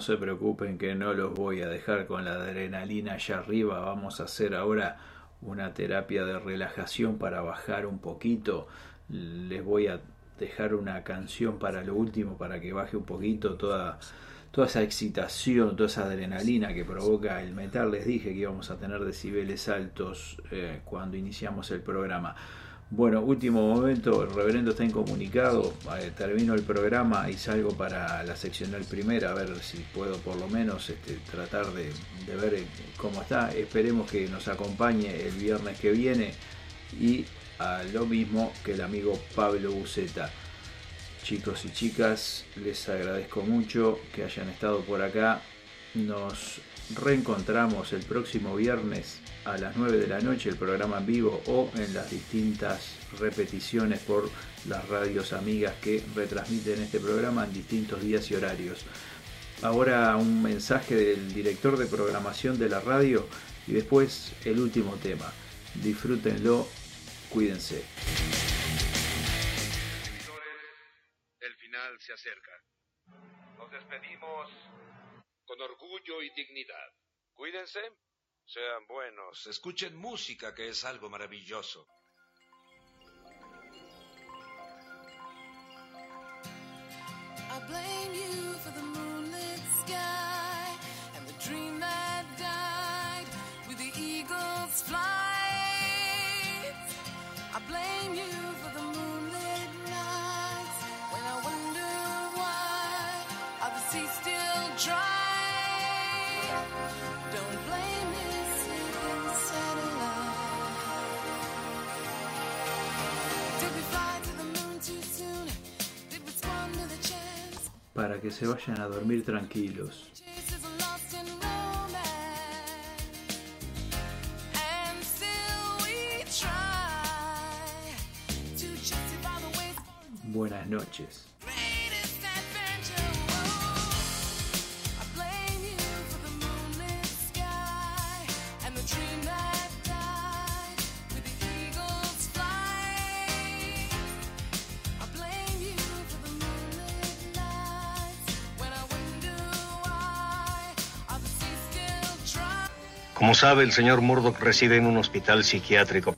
No se preocupen que no los voy a dejar con la adrenalina allá arriba. Vamos a hacer ahora una terapia de relajación para bajar un poquito. Les voy a dejar una canción para lo último para que baje un poquito toda toda esa excitación, toda esa adrenalina que provoca el metal. Les dije que íbamos a tener decibeles altos eh, cuando iniciamos el programa. Bueno, último momento, el reverendo está incomunicado, eh, termino el programa y salgo para la seccional primera a ver si puedo por lo menos este, tratar de, de ver eh, cómo está. Esperemos que nos acompañe el viernes que viene y a lo mismo que el amigo Pablo Buceta. Chicos y chicas, les agradezco mucho que hayan estado por acá. Nos reencontramos el próximo viernes a las 9 de la noche, el programa en vivo o en las distintas repeticiones por las radios amigas que retransmiten este programa en distintos días y horarios. Ahora un mensaje del director de programación de la radio y después el último tema. Disfrútenlo, cuídense. El final se acerca. Nos despedimos con orgullo y dignidad. Cuídense. Sean buenos, escuchen música que es algo maravilloso. I blame you for the moonlit sky and the dream that died with the eagle's flight. Para que se vayan a dormir tranquilos. Chases are Como sabe, el señor Murdoch reside en un hospital psiquiátrico.